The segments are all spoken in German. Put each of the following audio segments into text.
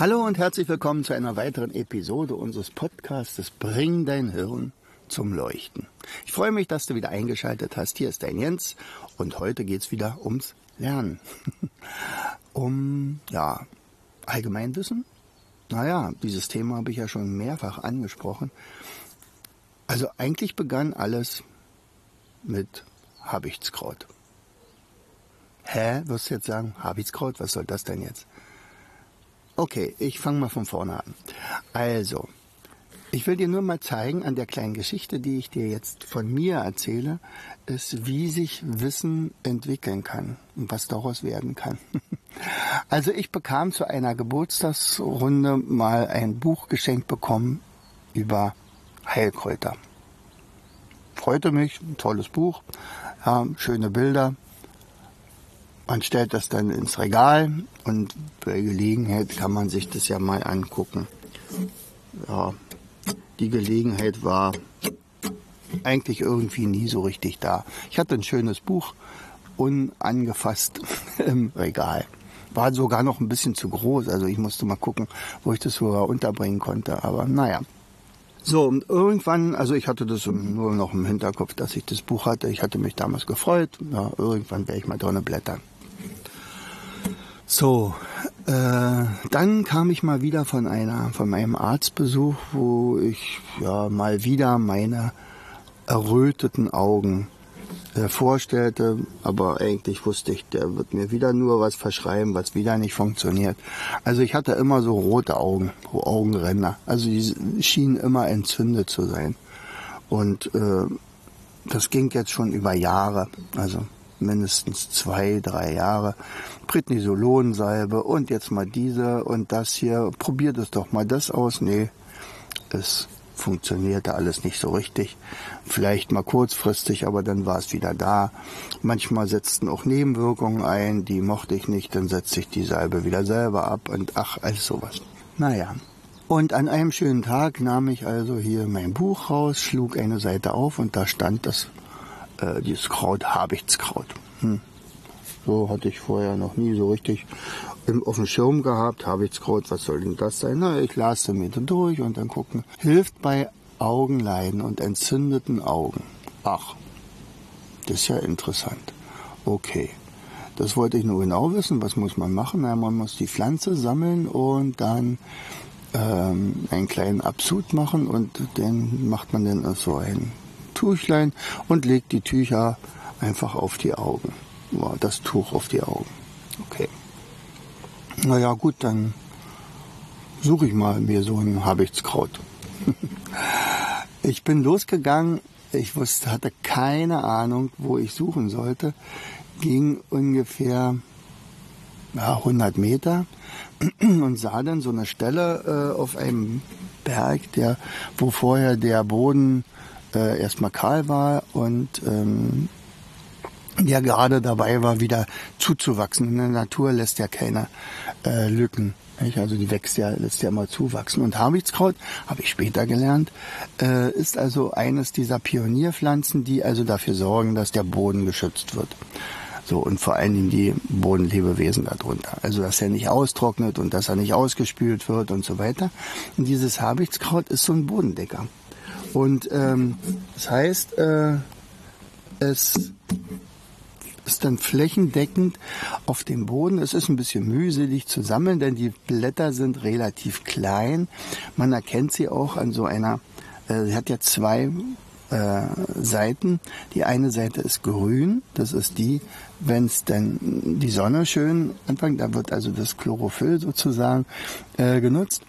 Hallo und herzlich willkommen zu einer weiteren Episode unseres Podcasts Bring dein Hirn zum Leuchten. Ich freue mich, dass du wieder eingeschaltet hast. Hier ist dein Jens und heute geht es wieder ums Lernen. um, ja, Allgemeinwissen. Naja, dieses Thema habe ich ja schon mehrfach angesprochen. Also eigentlich begann alles mit Habichtskraut. Hä? Wirst du jetzt sagen, Habichtskraut? Was soll das denn jetzt? Okay, ich fange mal von vorne an. Also, ich will dir nur mal zeigen an der kleinen Geschichte, die ich dir jetzt von mir erzähle, ist, wie sich Wissen entwickeln kann und was daraus werden kann. Also ich bekam zu einer Geburtstagsrunde mal ein Buch geschenkt bekommen über Heilkräuter. Freute mich, ein tolles Buch, ja, schöne Bilder, man stellt das dann ins Regal und bei Gelegenheit kann man sich das ja mal angucken. Ja, die Gelegenheit war eigentlich irgendwie nie so richtig da. Ich hatte ein schönes Buch unangefasst im Regal. War sogar noch ein bisschen zu groß, also ich musste mal gucken, wo ich das sogar unterbringen konnte. Aber naja, so, und irgendwann, also ich hatte das nur noch im Hinterkopf, dass ich das Buch hatte. Ich hatte mich damals gefreut. Ja, irgendwann werde ich mal drinnen blättern. So, äh, dann kam ich mal wieder von einer, von meinem Arztbesuch, wo ich ja mal wieder meine erröteten Augen äh, vorstellte, aber eigentlich wusste ich, der wird mir wieder nur was verschreiben, was wieder nicht funktioniert. Also ich hatte immer so rote Augen, Augenränder. Also die schienen immer entzündet zu sein. Und äh, das ging jetzt schon über Jahre. Also mindestens zwei, drei Jahre. Prednisolonsalbe und jetzt mal diese und das hier. Probiert es doch mal das aus. Nee, es funktionierte alles nicht so richtig. Vielleicht mal kurzfristig, aber dann war es wieder da. Manchmal setzten auch Nebenwirkungen ein, die mochte ich nicht, dann setzte ich die Salbe wieder selber ab und ach, alles sowas. Naja. Und an einem schönen Tag nahm ich also hier mein Buch raus, schlug eine Seite auf und da stand das äh, dieses Kraut, Habichtskraut. Hm. So hatte ich vorher noch nie so richtig im, auf dem Schirm gehabt. Habichtskraut, was soll denn das sein? Na, ich las mir dann durch und dann gucken. Hilft bei Augenleiden und entzündeten Augen. Ach, das ist ja interessant. Okay. Das wollte ich nur genau wissen. Was muss man machen? Na, man muss die Pflanze sammeln und dann ähm, einen kleinen Absud machen und den macht man dann so ein Tuchlein und legt die Tücher einfach auf die Augen. Das Tuch auf die Augen. Okay. Naja, gut, dann suche ich mal mir so ein Habichtskraut. ich bin losgegangen. Ich wusste, hatte keine Ahnung, wo ich suchen sollte. Ging ungefähr ja, 100 Meter und sah dann so eine Stelle äh, auf einem Berg, der, wo vorher der Boden äh, erstmal kahl war und ähm, der gerade dabei war, wieder zuzuwachsen. In der Natur lässt ja keine äh, Lücken. Nicht? Also die wächst ja, lässt ja immer zuwachsen. Und Habichtskraut, habe ich später gelernt, äh, ist also eines dieser Pionierpflanzen, die also dafür sorgen, dass der Boden geschützt wird. So, und vor allen Dingen die Bodenlebewesen darunter. Also, dass er nicht austrocknet und dass er nicht ausgespült wird und so weiter. Und dieses Habichtskraut ist so ein Bodendecker. Und ähm, das heißt, äh, es ist dann flächendeckend auf dem Boden. Es ist ein bisschen mühselig zu sammeln, denn die Blätter sind relativ klein. Man erkennt sie auch an so einer, äh, sie hat ja zwei äh, Seiten. Die eine Seite ist grün, das ist die, wenn es dann die Sonne schön anfängt, da wird also das Chlorophyll sozusagen äh, genutzt.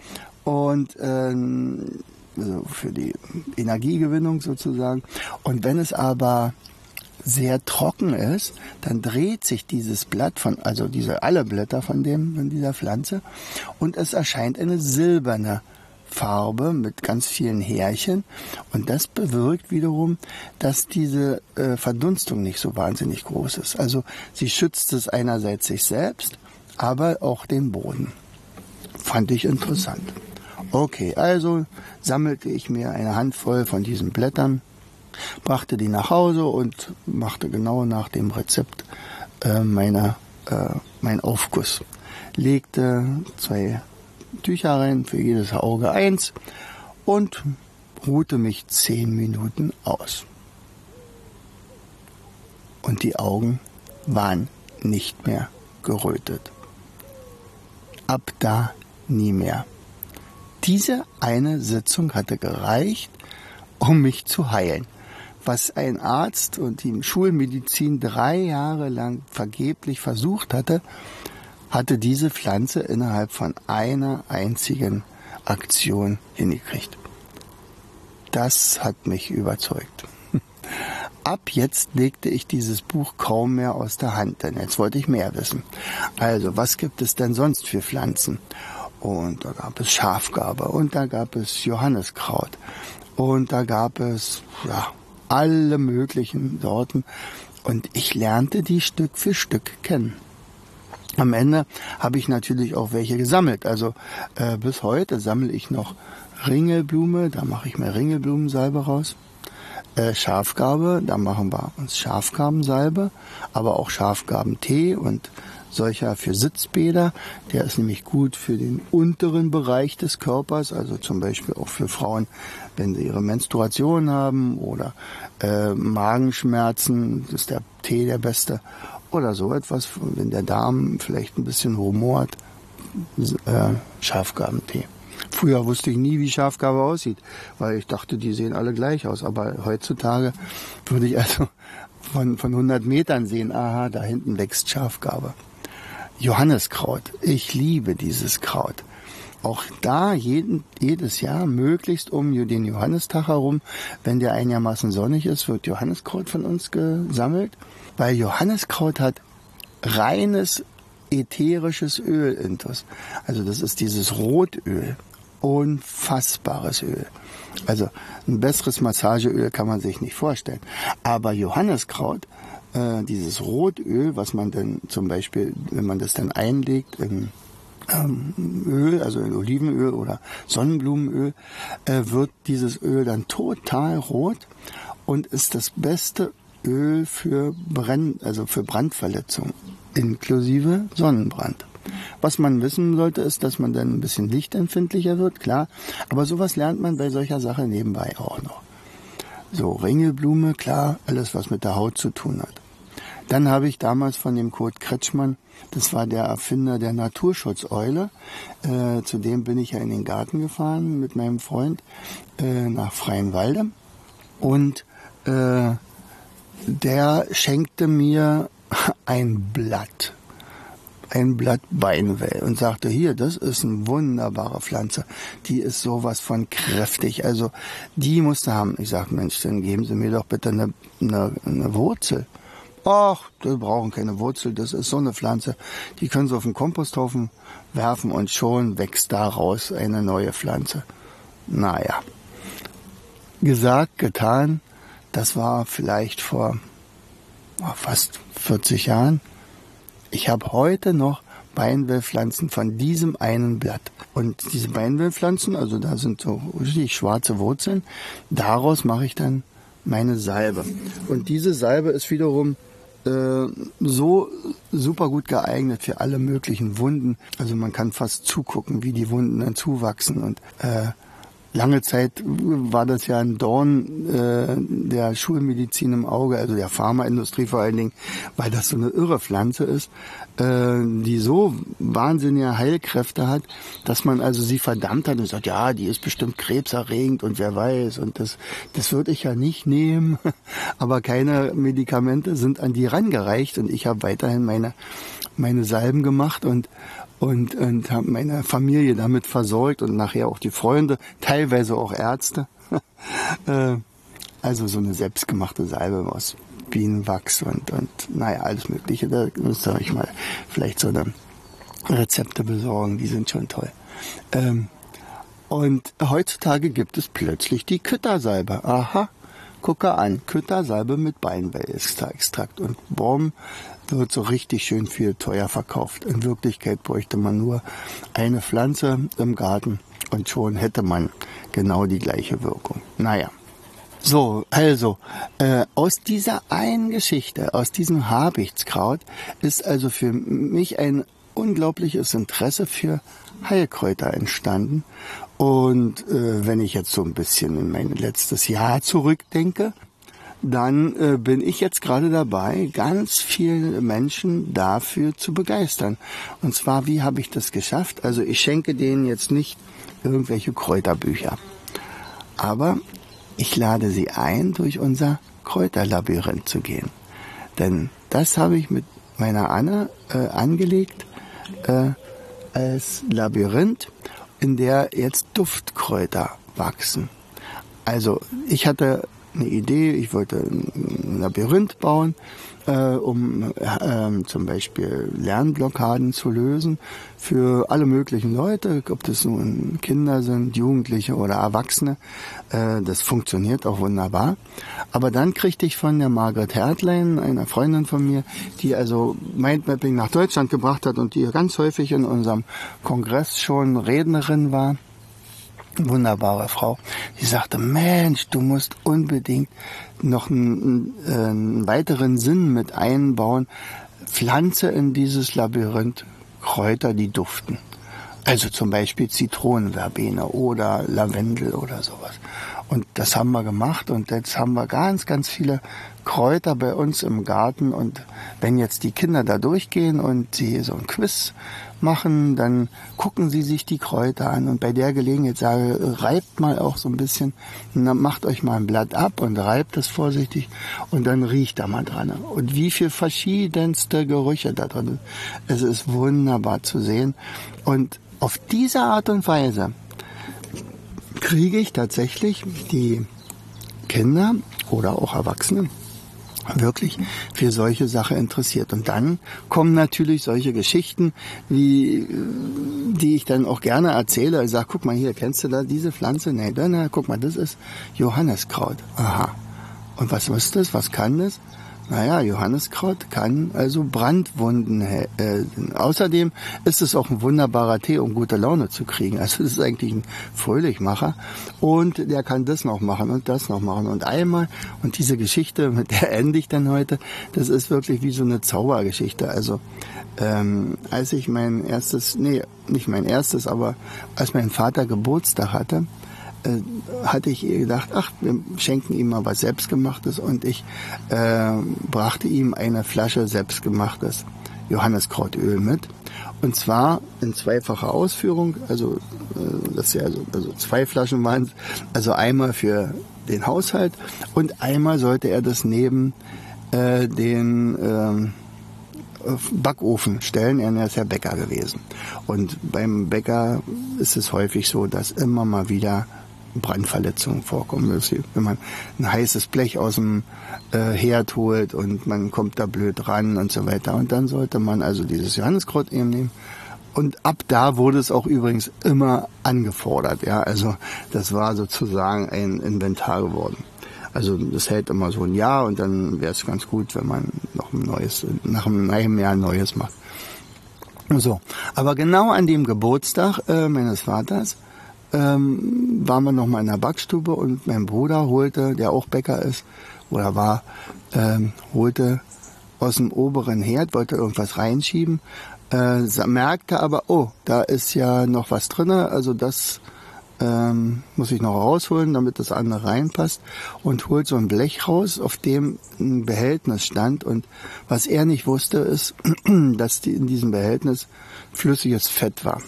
Und ähm, also für die Energiegewinnung sozusagen. Und wenn es aber sehr trocken ist, dann dreht sich dieses Blatt von, also diese alle Blätter von dem, von dieser Pflanze und es erscheint eine silberne Farbe mit ganz vielen Härchen und das bewirkt wiederum, dass diese äh, Verdunstung nicht so wahnsinnig groß ist. Also sie schützt es einerseits sich selbst, aber auch den Boden. Fand ich interessant. Okay, also sammelte ich mir eine Handvoll von diesen Blättern, brachte die nach Hause und machte genau nach dem Rezept äh, meiner, äh, mein Aufguss. Legte zwei Tücher rein, für jedes Auge eins und ruhte mich zehn Minuten aus. Und die Augen waren nicht mehr gerötet. Ab da nie mehr. Diese eine Sitzung hatte gereicht, um mich zu heilen. Was ein Arzt und die Schulmedizin drei Jahre lang vergeblich versucht hatte, hatte diese Pflanze innerhalb von einer einzigen Aktion hingekriegt. Das hat mich überzeugt. Ab jetzt legte ich dieses Buch kaum mehr aus der Hand, denn jetzt wollte ich mehr wissen. Also, was gibt es denn sonst für Pflanzen? Und da gab es Schafgabe und da gab es Johanneskraut und da gab es ja alle möglichen Sorten und ich lernte die Stück für Stück kennen. Am Ende habe ich natürlich auch welche gesammelt. Also äh, bis heute sammle ich noch Ringelblume, da mache ich mir Ringelblumensalbe raus. Äh, Schafgarbe, da machen wir uns Schafgarbensalbe, aber auch Schafgarbentee und solcher für Sitzbäder. Der ist nämlich gut für den unteren Bereich des Körpers, also zum Beispiel auch für Frauen, wenn sie ihre Menstruation haben oder äh, Magenschmerzen, ist der Tee der beste oder so etwas, wenn der Darm vielleicht ein bisschen rumort, äh, Schafgabentee. Früher wusste ich nie, wie Schafgabe aussieht, weil ich dachte, die sehen alle gleich aus. Aber heutzutage würde ich also von, von 100 Metern sehen, aha, da hinten wächst Schafgabe. Johanneskraut. Ich liebe dieses Kraut. Auch da jeden, jedes Jahr möglichst um den Johannistag herum, wenn der einigermaßen sonnig ist, wird Johanneskraut von uns gesammelt weil Johanniskraut hat reines ätherisches Öl intus. Also das ist dieses Rotöl. Unfassbares Öl. Also ein besseres Massageöl kann man sich nicht vorstellen. Aber Johanniskraut, äh, dieses Rotöl, was man dann zum Beispiel, wenn man das dann einlegt in ähm, Öl, also in Olivenöl oder Sonnenblumenöl, äh, wird dieses Öl dann total rot und ist das beste Öl für Brenn, also für Brandverletzung, inklusive Sonnenbrand. Was man wissen sollte, ist, dass man dann ein bisschen lichtempfindlicher wird, klar. Aber sowas lernt man bei solcher Sache nebenbei auch noch. So, Ringelblume, klar, alles was mit der Haut zu tun hat. Dann habe ich damals von dem Kurt Kretschmann, das war der Erfinder der Naturschutzeule, äh, zu dem bin ich ja in den Garten gefahren mit meinem Freund äh, nach Freienwalde. Und äh, der schenkte mir ein Blatt, ein Blatt Beinwell und sagte, hier, das ist eine wunderbare Pflanze, die ist sowas von kräftig, also die musst du haben. Ich sag, Mensch, dann geben Sie mir doch bitte eine, eine, eine Wurzel. Ach, wir brauchen keine Wurzel, das ist so eine Pflanze, die können Sie auf den Komposthaufen werfen und schon wächst daraus eine neue Pflanze. Naja, gesagt, getan, das war vielleicht vor fast 40 Jahren. Ich habe heute noch Beinwellpflanzen von diesem einen Blatt. Und diese Beinwellpflanzen, also da sind so richtig schwarze Wurzeln, daraus mache ich dann meine Salbe. Und diese Salbe ist wiederum äh, so super gut geeignet für alle möglichen Wunden. Also man kann fast zugucken, wie die Wunden dann zuwachsen und äh, Lange Zeit war das ja ein Dorn äh, der Schulmedizin im Auge, also der Pharmaindustrie vor allen Dingen, weil das so eine irre Pflanze ist, äh, die so wahnsinnige Heilkräfte hat, dass man also sie verdammt hat und sagt, ja, die ist bestimmt krebserregend und wer weiß und das, das würde ich ja nicht nehmen, aber keine Medikamente sind an die rangereicht und ich habe weiterhin meine meine Salben gemacht und und, und habe meine Familie damit versorgt und nachher auch die Freunde, teilweise auch Ärzte. Äh, also so eine selbstgemachte Salbe aus Bienenwachs und, und naja, alles Mögliche. Da müsst ihr euch mal vielleicht so eine Rezepte besorgen, die sind schon toll. Ähm, und heutzutage gibt es plötzlich die Küttersalbe. Aha, gucke an, Küttersalbe mit Beinwellextrakt. Und Baum wird so richtig schön viel teuer verkauft. In Wirklichkeit bräuchte man nur eine Pflanze im Garten und schon hätte man genau die gleiche Wirkung. Naja. So, also, äh, aus dieser einen Geschichte, aus diesem Habichtskraut, ist also für mich ein unglaubliches Interesse für Heilkräuter entstanden. Und äh, wenn ich jetzt so ein bisschen in mein letztes Jahr zurückdenke, dann äh, bin ich jetzt gerade dabei, ganz viele Menschen dafür zu begeistern. Und zwar, wie habe ich das geschafft? Also ich schenke denen jetzt nicht irgendwelche Kräuterbücher. Aber ich lade sie ein, durch unser Kräuterlabyrinth zu gehen. Denn das habe ich mit meiner Anne äh, angelegt äh, als Labyrinth, in der jetzt Duftkräuter wachsen. Also ich hatte eine Idee, ich wollte ein Labyrinth bauen äh, um äh, zum Beispiel Lernblockaden zu lösen für alle möglichen Leute, ob das nun Kinder sind, Jugendliche oder Erwachsene. Äh, das funktioniert auch wunderbar. Aber dann kriegte ich von der Margaret Hertlein, einer Freundin von mir, die also Mindmapping nach Deutschland gebracht hat und die ganz häufig in unserem Kongress schon Rednerin war, wunderbare Frau, die sagte, Mensch, du musst unbedingt noch einen, einen weiteren Sinn mit einbauen. Pflanze in dieses Labyrinth Kräuter, die duften. Also zum Beispiel Zitronenverbene oder Lavendel oder sowas. Und das haben wir gemacht und jetzt haben wir ganz, ganz viele Kräuter bei uns im Garten. Und wenn jetzt die Kinder da durchgehen und sie so ein Quiz machen, dann gucken Sie sich die Kräuter an und bei der Gelegenheit sage, reibt mal auch so ein bisschen, macht euch mal ein Blatt ab und reibt es vorsichtig und dann riecht da mal dran. Und wie viel verschiedenste Gerüche da drin sind. Es ist wunderbar zu sehen und auf diese Art und Weise kriege ich tatsächlich die Kinder oder auch Erwachsene wirklich für solche Sache interessiert. Und dann kommen natürlich solche Geschichten, wie, die ich dann auch gerne erzähle. Ich sage, guck mal hier, kennst du da diese Pflanze? Nee, dann, guck mal, das ist Johanneskraut. Aha. Und was ist das? Was kann das? Naja, Johanniskraut kann also Brandwunden. Äh, außerdem ist es auch ein wunderbarer Tee, um gute Laune zu kriegen. Also es ist eigentlich ein Fröhlichmacher. Und der kann das noch machen und das noch machen. Und einmal, und diese Geschichte, mit der ende ich dann heute, das ist wirklich wie so eine Zaubergeschichte. Also ähm, als ich mein erstes, nee, nicht mein erstes, aber als mein Vater Geburtstag hatte, äh, hatte ich ihr gedacht, ach, wir schenken ihm mal was Selbstgemachtes und ich äh, brachte ihm eine Flasche selbstgemachtes Johanneskrautöl mit. Und zwar in zweifacher Ausführung, also äh, das ja also, also zwei Flaschen waren, also einmal für den Haushalt und einmal sollte er das neben äh, den äh, Backofen stellen. Er ist ja Bäcker gewesen. Und beim Bäcker ist es häufig so, dass immer mal wieder Brandverletzungen vorkommen. Wenn man ein heißes Blech aus dem äh, Herd holt und man kommt da blöd ran und so weiter. Und dann sollte man also dieses Johanneskraut eben nehmen. Und ab da wurde es auch übrigens immer angefordert. Ja, also das war sozusagen ein Inventar geworden. Also das hält immer so ein Jahr und dann wäre es ganz gut, wenn man noch ein neues, nach einem Jahr ein neues macht. So, aber genau an dem Geburtstag äh, meines Vaters ähm, waren wir noch mal in der Backstube und mein Bruder holte, der auch Bäcker ist oder war, ähm, holte aus dem oberen Herd, wollte irgendwas reinschieben, äh, merkte aber, oh, da ist ja noch was drinne, also das ähm, muss ich noch rausholen, damit das andere reinpasst und holt so ein Blech raus, auf dem ein Behältnis stand und was er nicht wusste ist, dass die in diesem Behältnis flüssiges Fett war.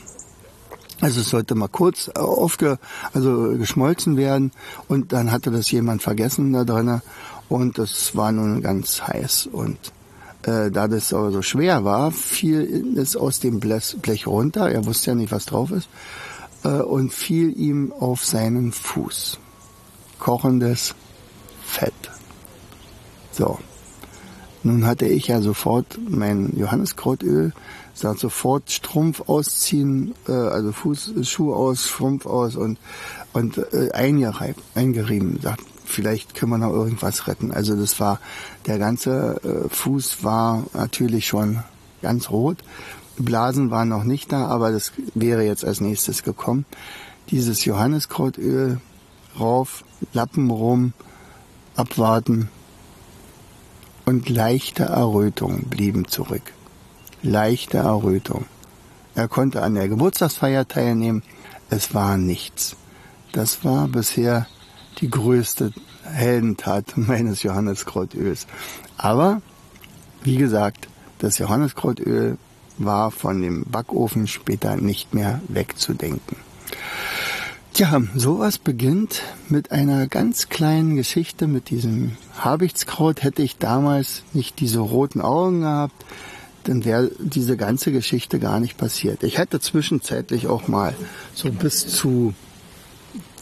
Also es sollte mal kurz aufge, also geschmolzen werden und dann hatte das jemand vergessen da drinnen und das war nun ganz heiß und äh, da das aber so schwer war, fiel es aus dem Blech, Blech runter. Er wusste ja nicht, was drauf ist äh, und fiel ihm auf seinen Fuß. Kochendes Fett. So. Nun hatte ich ja sofort mein Johanniskrautöl, sagt sofort Strumpf ausziehen, äh, also Fuß, Schuh aus, Strumpf aus und, und äh, eingereibt, eingerieben. Sagt, vielleicht können wir noch irgendwas retten. Also das war, der ganze äh, Fuß war natürlich schon ganz rot. Blasen waren noch nicht da, aber das wäre jetzt als nächstes gekommen. Dieses Johanniskrautöl rauf, Lappen rum, abwarten und leichte Errötung blieben zurück. Leichte Errötung. Er konnte an der Geburtstagsfeier teilnehmen. Es war nichts. Das war bisher die größte Heldentat meines Johanniskrautöls. Aber, wie gesagt, das Johanniskrautöl war von dem Backofen später nicht mehr wegzudenken. Tja, sowas beginnt mit einer ganz kleinen Geschichte mit diesem Habichtskraut. Hätte ich damals nicht diese roten Augen gehabt, dann wäre diese ganze Geschichte gar nicht passiert. Ich hätte zwischenzeitlich auch mal so bis zu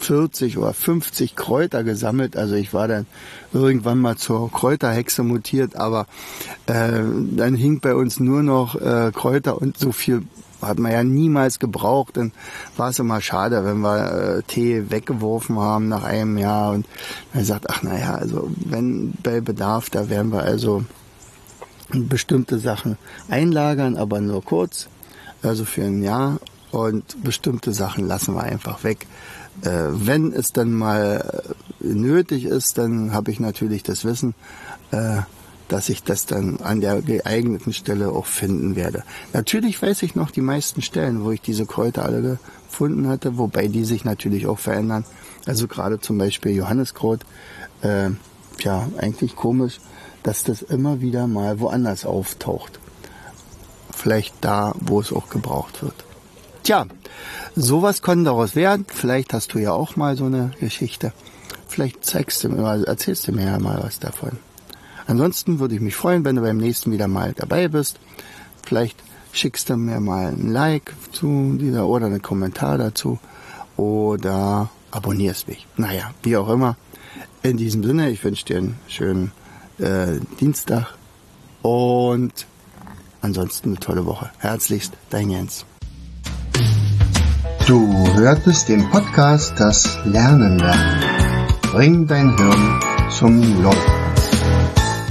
40 oder 50 Kräuter gesammelt. Also ich war dann irgendwann mal zur Kräuterhexe mutiert, aber äh, dann hing bei uns nur noch äh, Kräuter und so viel hat man ja niemals gebraucht. Dann war es immer schade, wenn wir äh, Tee weggeworfen haben nach einem Jahr und man sagt, ach naja, also wenn bei Bedarf, da werden wir also bestimmte Sachen einlagern, aber nur kurz, also für ein Jahr und bestimmte Sachen lassen wir einfach weg. Äh, wenn es dann mal äh, nötig ist, dann habe ich natürlich das Wissen, äh, dass ich das dann an der geeigneten Stelle auch finden werde. Natürlich weiß ich noch die meisten Stellen, wo ich diese Kräuter alle gefunden hatte, wobei die sich natürlich auch verändern. Also gerade zum Beispiel Johanniskraut, äh, ja, eigentlich komisch, dass das immer wieder mal woanders auftaucht. Vielleicht da, wo es auch gebraucht wird. Tja, sowas kann daraus werden. Vielleicht hast du ja auch mal so eine Geschichte. Vielleicht zeigst du mir erzählst du mir ja mal was davon. Ansonsten würde ich mich freuen, wenn du beim nächsten wieder mal dabei bist. Vielleicht schickst du mir mal ein Like zu dieser oder einen Kommentar dazu oder abonnierst mich. Naja, wie auch immer. In diesem Sinne, ich wünsche dir einen schönen äh, Dienstag und ansonsten eine tolle Woche. Herzlichst, dein Jens. Du hörtest den Podcast Das Lernen lernen. Bring dein Hirn zum Laufen.